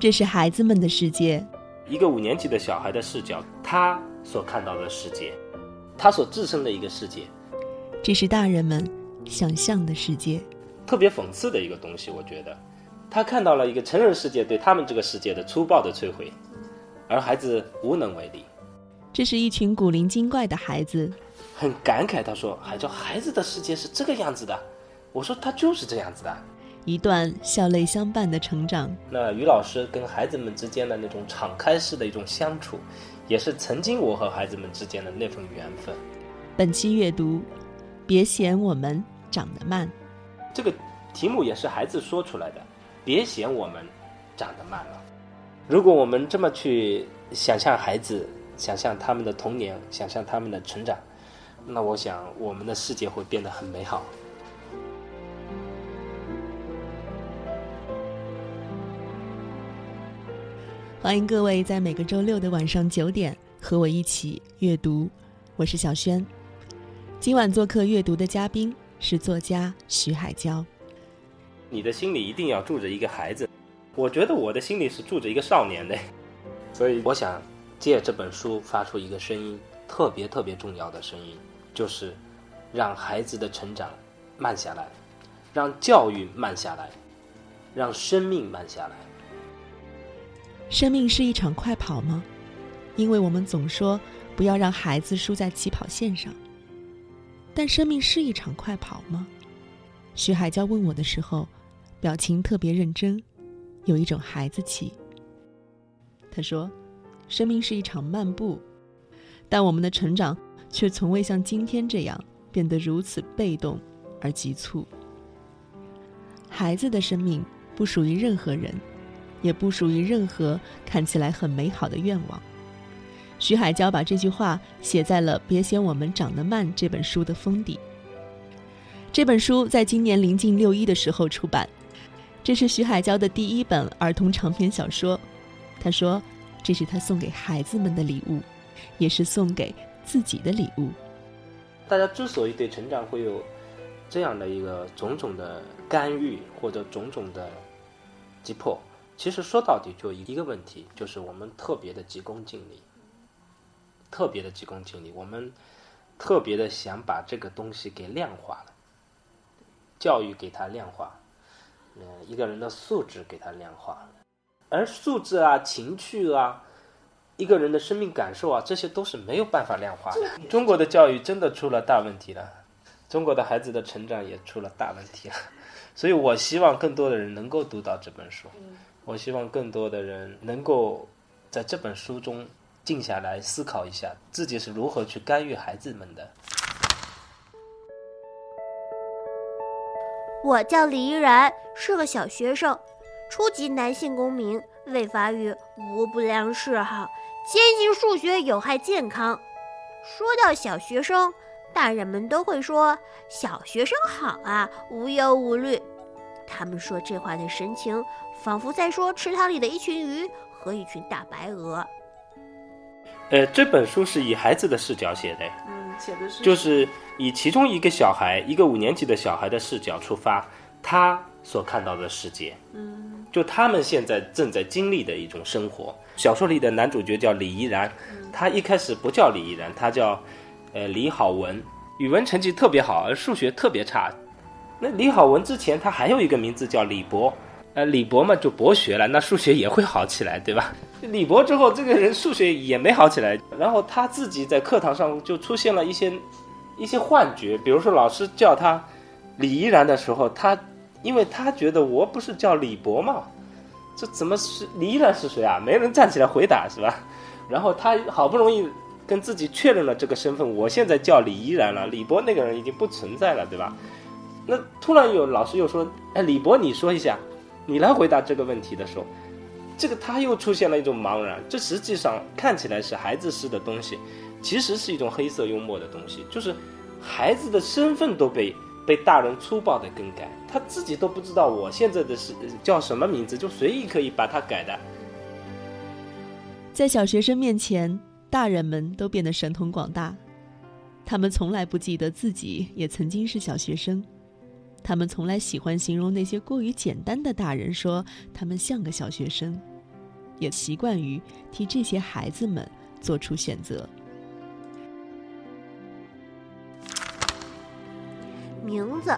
这是孩子们的世界，一个五年级的小孩的视角，他所看到的世界，他所置身的一个世界。这是大人们想象的世界，特别讽刺的一个东西。我觉得，他看到了一个成人世界对他们这个世界的粗暴的摧毁，而孩子无能为力。这是一群古灵精怪的孩子，很感慨。他说：“还叫孩子的世界是这个样子的。”我说：“他就是这样子的。”一段笑泪相伴的成长。那于老师跟孩子们之间的那种敞开式的一种相处，也是曾经我和孩子们之间的那份缘分。本期阅读，别嫌我们长得慢。这个题目也是孩子说出来的，别嫌我们长得慢了。如果我们这么去想象孩子，想象他们的童年，想象他们的成长，那我想我们的世界会变得很美好。欢迎各位在每个周六的晚上九点和我一起阅读，我是小轩。今晚做客阅读的嘉宾是作家徐海娇。你的心里一定要住着一个孩子，我觉得我的心里是住着一个少年的，所以我想借这本书发出一个声音，特别特别重要的声音，就是让孩子的成长慢下来，让教育慢下来，让生命慢下来。生命是一场快跑吗？因为我们总说不要让孩子输在起跑线上。但生命是一场快跑吗？徐海娇问我的时候，表情特别认真，有一种孩子气。他说：“生命是一场漫步，但我们的成长却从未像今天这样变得如此被动而急促。孩子的生命不属于任何人。”也不属于任何看起来很美好的愿望。徐海娇把这句话写在了《别嫌我们长得慢》这本书的封底。这本书在今年临近六一的时候出版，这是徐海娇的第一本儿童长篇小说。他说：“这是他送给孩子们的礼物，也是送给自己的礼物。”大家之所以对成长会有这样的一个种种的干预或者种种的急迫。其实说到底就一个问题，就是我们特别的急功近利，特别的急功近利，我们特别的想把这个东西给量化了，教育给它量化，嗯，一个人的素质给它量化，而素质啊、情趣啊、一个人的生命感受啊，这些都是没有办法量化的。中国的教育真的出了大问题了，中国的孩子的成长也出了大问题了，所以我希望更多的人能够读到这本书。我希望更多的人能够在这本书中静下来思考一下，自己是如何去干预孩子们的。我叫李依然，是个小学生，初级男性公民，未发育，无不良嗜好，坚信数学有害健康。说到小学生，大人们都会说小学生好啊，无忧无虑。他们说这话的神情。仿佛在说池塘里的一群鱼和一群大白鹅。呃，这本书是以孩子的视角写的，嗯，写的是就是以其中一个小孩，一个五年级的小孩的视角出发，他所看到的世界，嗯，就他们现在正在经历的一种生活。小说里的男主角叫李怡然，他一开始不叫李怡然，他叫呃李好文，语文成绩特别好，而数学特别差。那李好文之前他还有一个名字叫李博。呃，李博嘛就博学了，那数学也会好起来，对吧？李博之后，这个人数学也没好起来，然后他自己在课堂上就出现了一些一些幻觉，比如说老师叫他李依然的时候，他因为他觉得我不是叫李博嘛，这怎么是李依然是谁啊？没人站起来回答，是吧？然后他好不容易跟自己确认了这个身份，我现在叫李依然了，李博那个人已经不存在了，对吧？那突然有老师又说，哎，李博，你说一下。你来回答这个问题的时候，这个他又出现了一种茫然。这实际上看起来是孩子式的东西，其实是一种黑色幽默的东西，就是孩子的身份都被被大人粗暴的更改，他自己都不知道我现在的是叫什么名字，就随意可以把它改的。在小学生面前，大人们都变得神通广大，他们从来不记得自己也曾经是小学生。他们从来喜欢形容那些过于简单的大人，说他们像个小学生，也习惯于替这些孩子们做出选择。名字，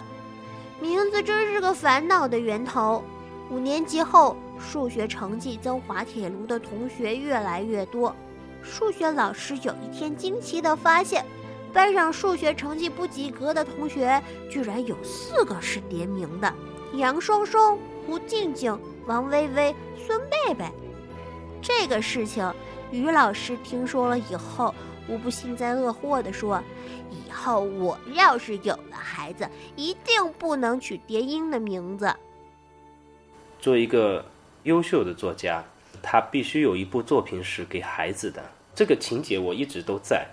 名字真是个烦恼的源头。五年级后，数学成绩遭滑铁卢的同学越来越多。数学老师有一天惊奇地发现。班上数学成绩不及格的同学，居然有四个是叠名的：杨双双、胡静静、王薇薇、孙贝贝。这个事情，于老师听说了以后，无不幸灾乐祸地说：“以后我要是有了孩子，一定不能取叠音的名字。”做一个优秀的作家，他必须有一部作品是给孩子的。这个情节我一直都在，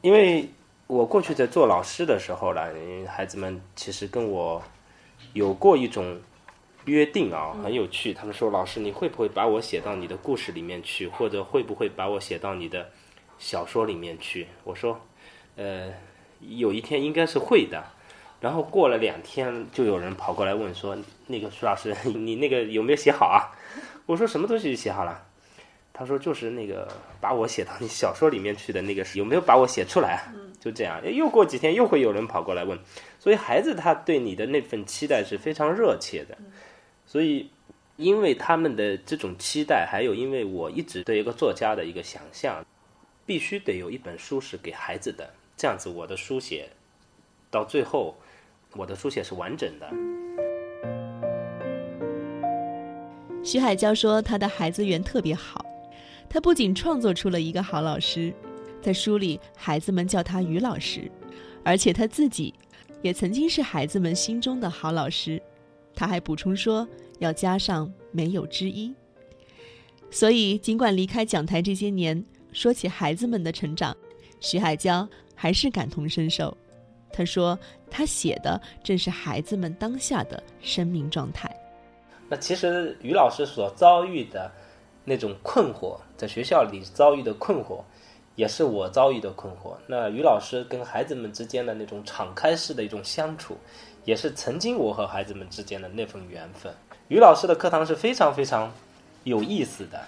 因为。我过去在做老师的时候呢，孩子们其实跟我有过一种约定啊，很有趣。他们说：“老师，你会不会把我写到你的故事里面去，或者会不会把我写到你的小说里面去？”我说：“呃，有一天应该是会的。”然后过了两天，就有人跑过来问说：“那个徐老师，你那个有没有写好啊？”我说：“什么东西写好了？”他说：“就是那个把我写到你小说里面去的那个，有没有把我写出来？”就这样，又过几天又会有人跑过来问，所以孩子他对你的那份期待是非常热切的，所以因为他们的这种期待，还有因为我一直对一个作家的一个想象，必须得有一本书是给孩子的，这样子我的书写到最后，我的书写是完整的。徐海娇说，他的孩子缘特别好，他不仅创作出了一个好老师。在书里，孩子们叫他于老师，而且他自己也曾经是孩子们心中的好老师。他还补充说，要加上没有之一。所以，尽管离开讲台这些年，说起孩子们的成长，徐海娇还是感同身受。他说，他写的正是孩子们当下的生命状态。那其实，于老师所遭遇的那种困惑，在学校里遭遇的困惑。也是我遭遇的困惑。那于老师跟孩子们之间的那种敞开式的一种相处，也是曾经我和孩子们之间的那份缘分。于老师的课堂是非常非常有意思的，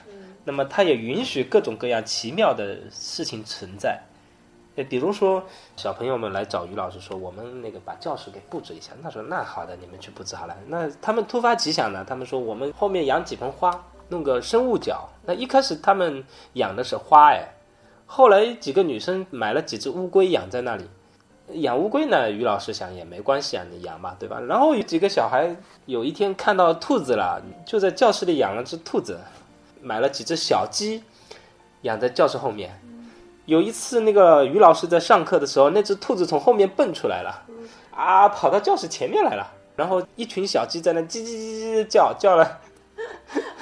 那么他也允许各种各样奇妙的事情存在。呃，比如说小朋友们来找于老师说，我们那个把教室给布置一下。他说那好的，你们去布置好了。那他们突发奇想呢，他们说我们后面养几盆花，弄个生物角。那一开始他们养的是花，哎。后来几个女生买了几只乌龟养在那里，养乌龟呢？于老师想也没关系啊，你养嘛，对吧？然后有几个小孩有一天看到兔子了，就在教室里养了只兔子，买了几只小鸡，养在教室后面。有一次那个于老师在上课的时候，那只兔子从后面蹦出来了，啊，跑到教室前面来了，然后一群小鸡在那叽叽叽叽叫叫了，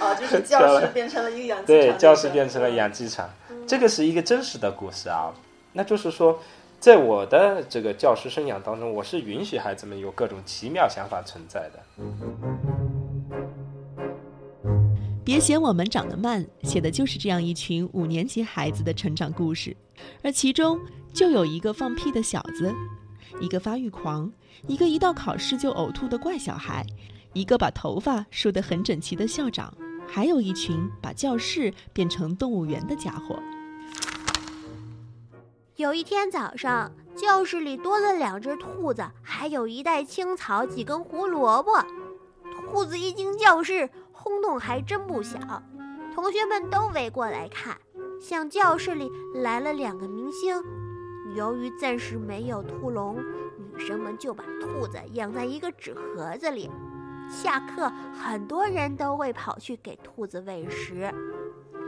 啊，就是教室变成了一个养鸡场，对，教室变成了养鸡场。这个是一个真实的故事啊，那就是说，在我的这个教师生涯当中，我是允许孩子们有各种奇妙想法存在的。别嫌我们长得慢，写的就是这样一群五年级孩子的成长故事，而其中就有一个放屁的小子，一个发育狂，一个一到考试就呕吐的怪小孩，一个把头发梳得很整齐的校长。还有一群把教室变成动物园的家伙。有一天早上，教室里多了两只兔子，还有一袋青草、几根胡萝卜。兔子一进教室，轰动还真不小，同学们都围过来看。像教室里来了两个明星，由于暂时没有兔笼，女生们就把兔子养在一个纸盒子里。下课，很多人都会跑去给兔子喂食。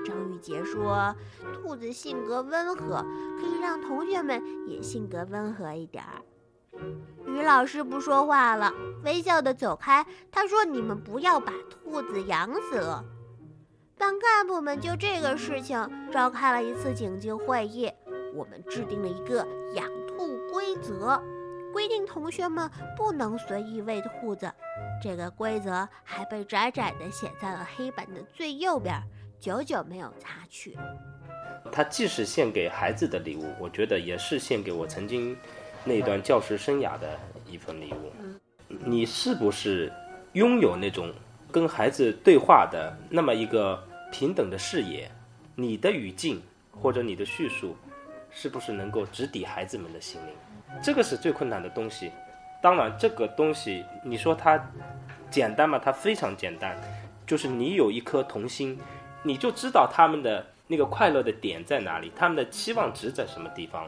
张玉杰说：“兔子性格温和，可以让同学们也性格温和一点儿。”于老师不说话了，微笑的走开。他说：“你们不要把兔子养死了。”班干部们就这个事情召开了一次紧急会议，我们制定了一个养兔规则，规定同学们不能随意喂兔子。这个规则还被窄窄的写在了黑板的最右边，久久没有擦去。它既是献给孩子的礼物，我觉得也是献给我曾经那段教师生涯的一份礼物。你是不是拥有那种跟孩子对话的那么一个平等的视野？你的语境或者你的叙述，是不是能够直抵孩子们的心灵？这个是最困难的东西。当然，这个东西你说它简单吗？它非常简单，就是你有一颗童心，你就知道他们的。那个快乐的点在哪里？他们的期望值在什么地方？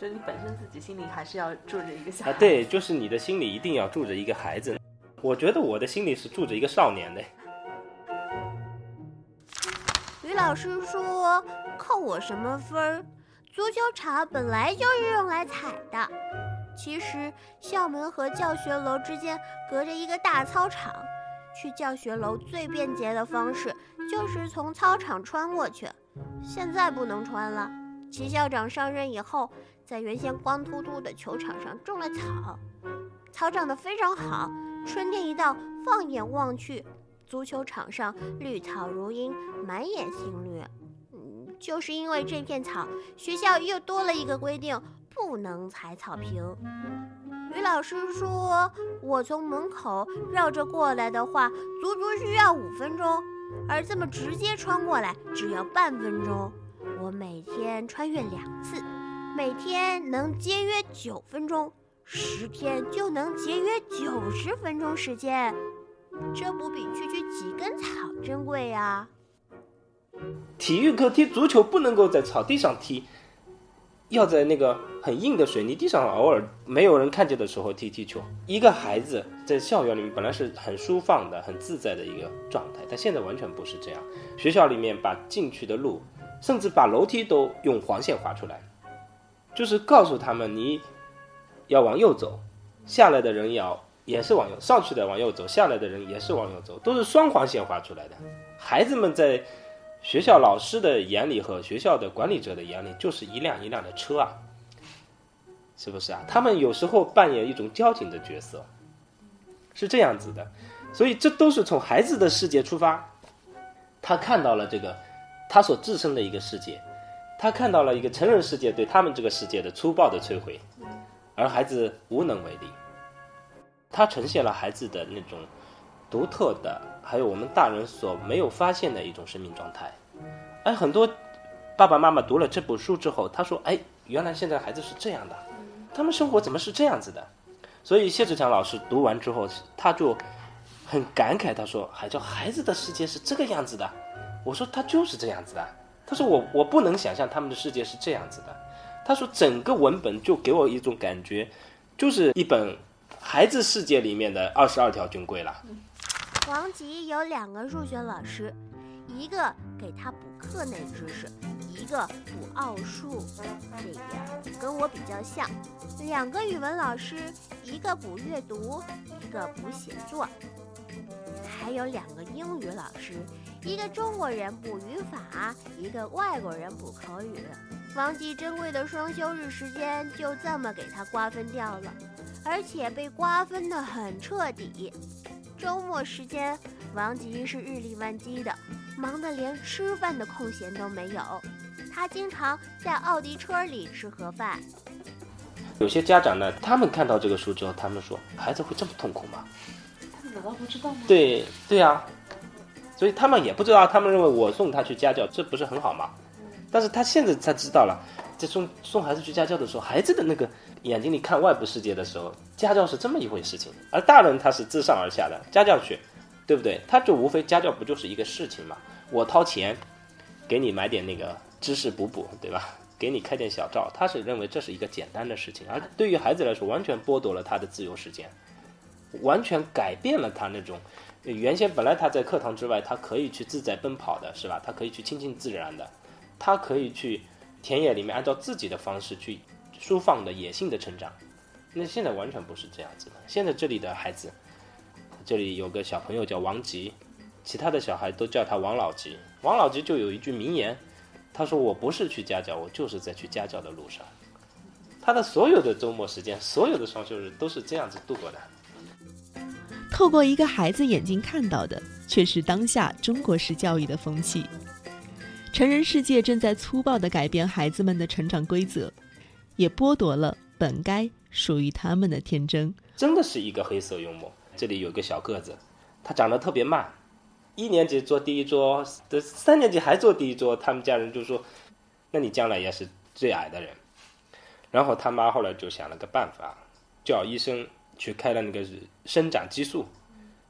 就你本身自己心里还是要住着一个小啊，对，就是你的心里一定要住着一个孩子。我觉得我的心里是住着一个少年的。于老师说扣我什么分儿？足球场本来就是用来踩的。其实校门和教学楼之间隔着一个大操场。去教学楼最便捷的方式就是从操场穿过去，现在不能穿了。齐校长上任以后，在原先光秃秃的球场上种了草，草长得非常好。春天一到，放眼望去，足球场上绿草如茵，满眼新绿。就是因为这片草，学校又多了一个规定，不能踩草坪。于老师说：“我从门口绕着过来的话，足足需要五分钟，而这么直接穿过来只要半分钟。我每天穿越两次，每天能节约九分钟，十天就能节约九十分钟时间，这不比区区几根草珍贵呀？”体育课踢足球不能够在草地上踢。要在那个很硬的水泥地上，偶尔没有人看见的时候踢踢球。一个孩子在校园里面本来是很舒放的、很自在的一个状态，但现在完全不是这样。学校里面把进去的路，甚至把楼梯都用黄线划出来，就是告诉他们你要往右走，下来的人要也是往右，上去的往右走，下来的人也是往右走，都是双黄线划出来的。孩子们在。学校老师的眼里和学校的管理者的眼里，就是一辆一辆的车啊，是不是啊？他们有时候扮演一种交警的角色，是这样子的，所以这都是从孩子的世界出发，他看到了这个他所自身的一个世界，他看到了一个成人世界对他们这个世界的粗暴的摧毁，而孩子无能为力，他呈现了孩子的那种独特的。还有我们大人所没有发现的一种生命状态，哎，很多爸爸妈妈读了这本书之后，他说：“哎，原来现在孩子是这样的，他们生活怎么是这样子的？”所以谢志强老师读完之后，他就很感慨，他说：“还叫孩子的世界是这个样子的。”我说：“他就是这样子的。”他说：“我我不能想象他们的世界是这样子的。”他说：“整个文本就给我一种感觉，就是一本孩子世界里面的二十二条军规了。”王吉有两个数学老师，一个给他补课内知识，一个补奥数，这点跟我比较像。两个语文老师，一个补阅读，一个补写作。还有两个英语老师，一个中国人补语法，一个外国人补口语。王吉珍贵的双休日时间就这么给他瓜分掉了，而且被瓜分得很彻底。周末时间，王吉是日理万机的，忙得连吃饭的空闲都没有。他经常在奥迪车里吃盒饭。有些家长呢，他们看到这个书之后，他们说：“孩子会这么痛苦吗？”他们难道不知道吗？对对啊，所以他们也不知道。他们认为我送他去家教，这不是很好吗？但是他现在才知道了，在送送孩子去家教的时候，孩子的那个。眼睛里看外部世界的时候，家教是这么一回事情，而大人他是自上而下的家教去，对不对？他就无非家教不就是一个事情嘛？我掏钱给你买点那个知识补补，对吧？给你开点小灶，他是认为这是一个简单的事情，而对于孩子来说，完全剥夺了他的自由时间，完全改变了他那种原先本来他在课堂之外，他可以去自在奔跑的是吧？他可以去亲近自然的，他可以去田野里面按照自己的方式去。舒放的野性的成长，那现在完全不是这样子的。现在这里的孩子，这里有个小朋友叫王吉，其他的小孩都叫他王老吉。王老吉就有一句名言，他说：“我不是去家教，我就是在去家教的路上。”他的所有的周末时间，所有的双休日都是这样子度过的。透过一个孩子眼睛看到的，却是当下中国式教育的风气。成人世界正在粗暴地改变孩子们的成长规则，也剥夺了本该属于他们的天真。真的是一个黑色幽默。这里有个小个子，他长得特别慢，一年级坐第一桌，的三年级还坐第一桌。他们家人就说：“那你将来也是最矮的人。”然后他妈后来就想了个办法，叫医生去开了那个生长激素，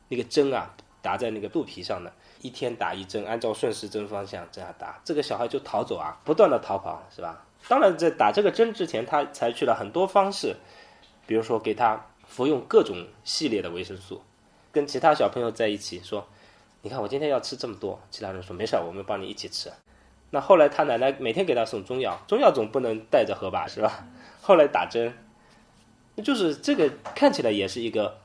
那个针啊打在那个肚皮上的，一天打一针，按照顺时针方向这样打，这个小孩就逃走啊，不断的逃跑，是吧？当然在打这个针之前，他采取了很多方式，比如说给他服用各种系列的维生素，跟其他小朋友在一起说，你看我今天要吃这么多，其他人说没事儿，我们帮你一起吃。那后来他奶奶每天给他送中药，中药总不能带着喝吧，是吧？后来打针，就是这个看起来也是一个，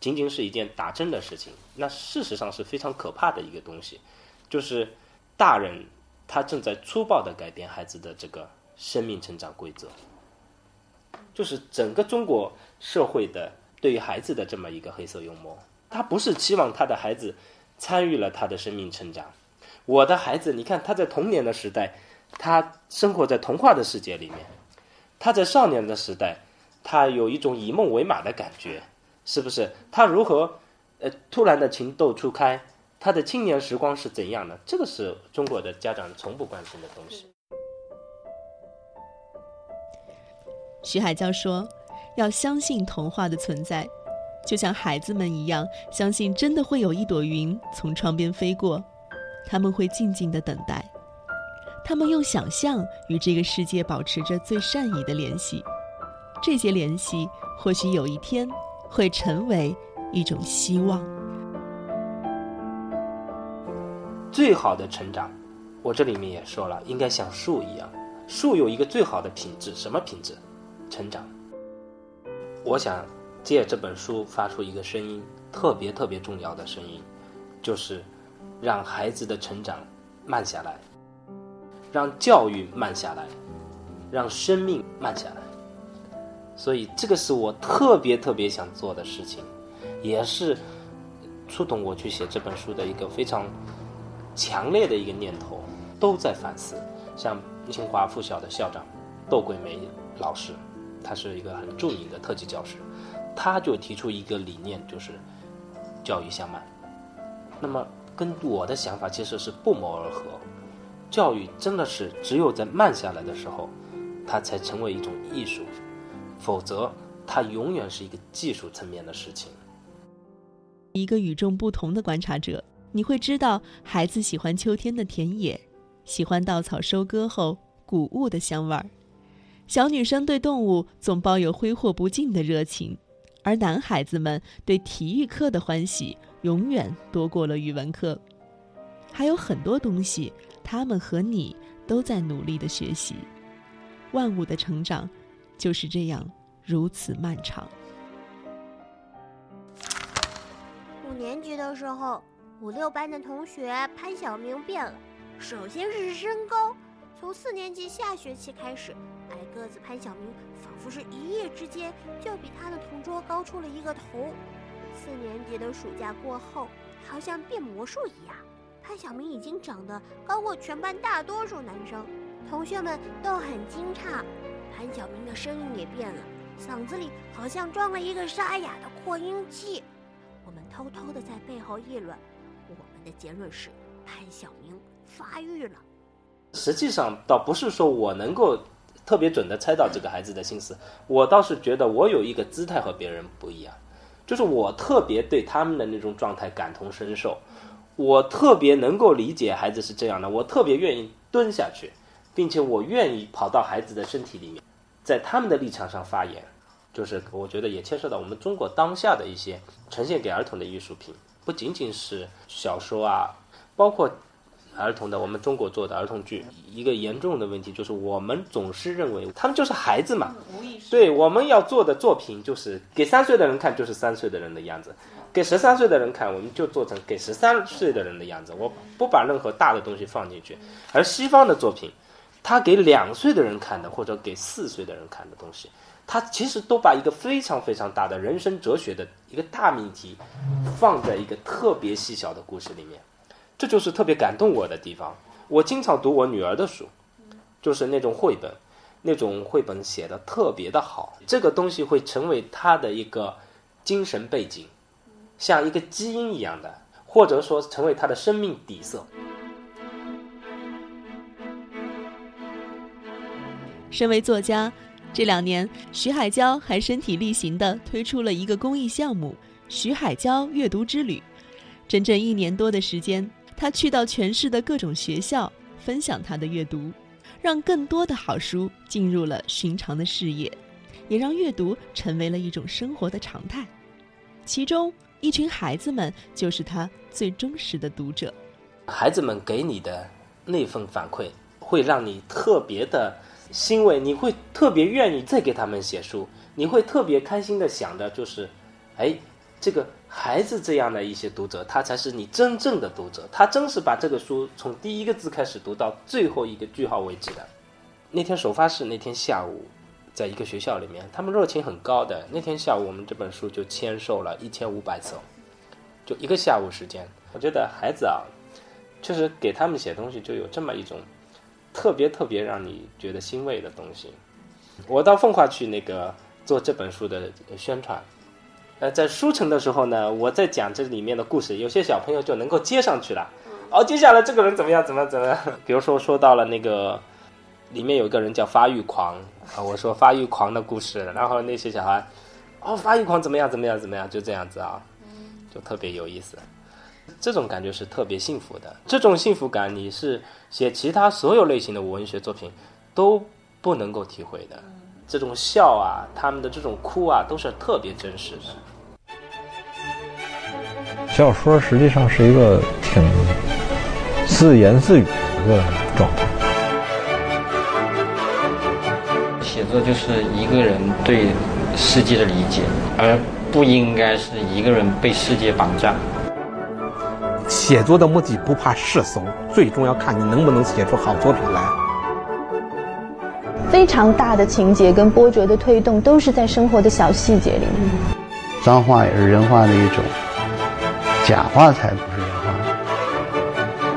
仅仅是一件打针的事情。那事实上是非常可怕的一个东西，就是大人他正在粗暴的改变孩子的这个生命成长规则，就是整个中国社会的对于孩子的这么一个黑色幽默。他不是期望他的孩子参与了他的生命成长。我的孩子，你看他在童年的时代，他生活在童话的世界里面；他在少年的时代，他有一种以梦为马的感觉，是不是？他如何，呃，突然的情窦初开？他的青年时光是怎样的？这个是中国的家长从不关心的东西。徐海娇说：“要相信童话的存在，就像孩子们一样，相信真的会有一朵云从窗边飞过。”他们会静静的等待，他们用想象与这个世界保持着最善意的联系，这些联系或许有一天会成为一种希望。最好的成长，我这里面也说了，应该像树一样，树有一个最好的品质，什么品质？成长。我想借这本书发出一个声音，特别特别重要的声音，就是。让孩子的成长慢下来，让教育慢下来，让生命慢下来。所以，这个是我特别特别想做的事情，也是触动我去写这本书的一个非常强烈的一个念头。都在反思，像清华附小的校长窦桂梅老师，他是一个很著名的特级教师，他就提出一个理念，就是教育向慢。那么。跟我的想法其实是不谋而合。教育真的是只有在慢下来的时候，它才成为一种艺术，否则它永远是一个技术层面的事情。一个与众不同的观察者，你会知道，孩子喜欢秋天的田野，喜欢稻草收割后谷物的香味儿；小女生对动物总抱有挥霍不尽的热情，而男孩子们对体育课的欢喜。永远多过了语文课，还有很多东西，他们和你都在努力的学习。万物的成长就是这样如此漫长。五年级的时候，五六班的同学潘晓明变了，首先是身高，从四年级下学期开始，矮个子潘晓明仿佛是一夜之间就比他的同桌高出了一个头。四年级的暑假过后，好像变魔术一样，潘晓明已经长得高过全班大多数男生，同学们都很惊诧。潘晓明的声音也变了，嗓子里好像装了一个沙哑的扩音器。我们偷偷的在背后议论，我们的结论是潘晓明发育了。实际上，倒不是说我能够特别准的猜到这个孩子的心思，我倒是觉得我有一个姿态和别人不一样。就是我特别对他们的那种状态感同身受，我特别能够理解孩子是这样的，我特别愿意蹲下去，并且我愿意跑到孩子的身体里面，在他们的立场上发言。就是我觉得也牵涉到我们中国当下的一些呈现给儿童的艺术品，不仅仅是小说啊，包括儿童的，我们中国做的儿童剧，一个严重的问题就是我们总是认为他们就是孩子嘛。对，我们要做的作品就是给三岁的人看，就是三岁的人的样子；给十三岁的人看，我们就做成给十三岁的人的样子。我不把任何大的东西放进去。而西方的作品，他给两岁的人看的，或者给四岁的人看的东西。他其实都把一个非常非常大的人生哲学的一个大命题，放在一个特别细小的故事里面，这就是特别感动我的地方。我经常读我女儿的书，就是那种绘本，那种绘本写的特别的好，这个东西会成为她的一个精神背景，像一个基因一样的，或者说成为她的生命底色。身为作家。这两年，徐海娇还身体力行的推出了一个公益项目——徐海娇阅读之旅。整整一年多的时间，他去到全市的各种学校，分享他的阅读，让更多的好书进入了寻常的视野，也让阅读成为了一种生活的常态。其中，一群孩子们就是他最忠实的读者。孩子们给你的那份反馈，会让你特别的。欣慰，你会特别愿意再给他们写书，你会特别开心的想着，就是，哎，这个孩子这样的一些读者，他才是你真正的读者，他真是把这个书从第一个字开始读到最后一个句号为止的。那天首发式那天下午，在一个学校里面，他们热情很高的。那天下午，我们这本书就签售了一千五百册，就一个下午时间。我觉得孩子啊，确实给他们写东西就有这么一种。特别特别让你觉得欣慰的东西，我到奉化去那个做这本书的宣传，呃，在书城的时候呢，我在讲这里面的故事，有些小朋友就能够接上去了。哦，接下来这个人怎么样？怎么怎么？比如说说到了那个里面有一个人叫发育狂啊，我说发育狂的故事，然后那些小孩，哦，发育狂怎么样？怎么样？怎么样？就这样子啊，就特别有意思。这种感觉是特别幸福的，这种幸福感你是写其他所有类型的文学作品都不能够体会的。这种笑啊，他们的这种哭啊，都是特别真实的。小说实际上是一个挺自言自语的一个状态。写作就是一个人对世界的理解，而不应该是一个人被世界绑架。写作的目的不怕世俗，最重要看你能不能写出好作品来。非常大的情节跟波折的推动，都是在生活的小细节里面。脏话也是人话的一种，假话才不是人话。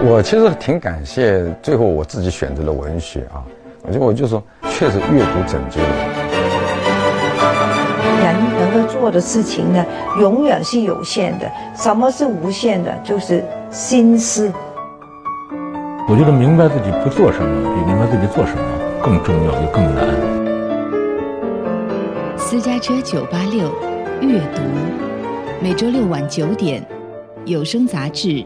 我其实挺感谢最后我自己选择了文学啊，我觉得我就说，确实阅读拯救了。人能够做的事情呢，永远是有限的。什么是无限的？就是心思。我觉得明白自己不做什么，比明白自己做什么更重要，也更难。私家车九八六阅读，每周六晚九点，有声杂志。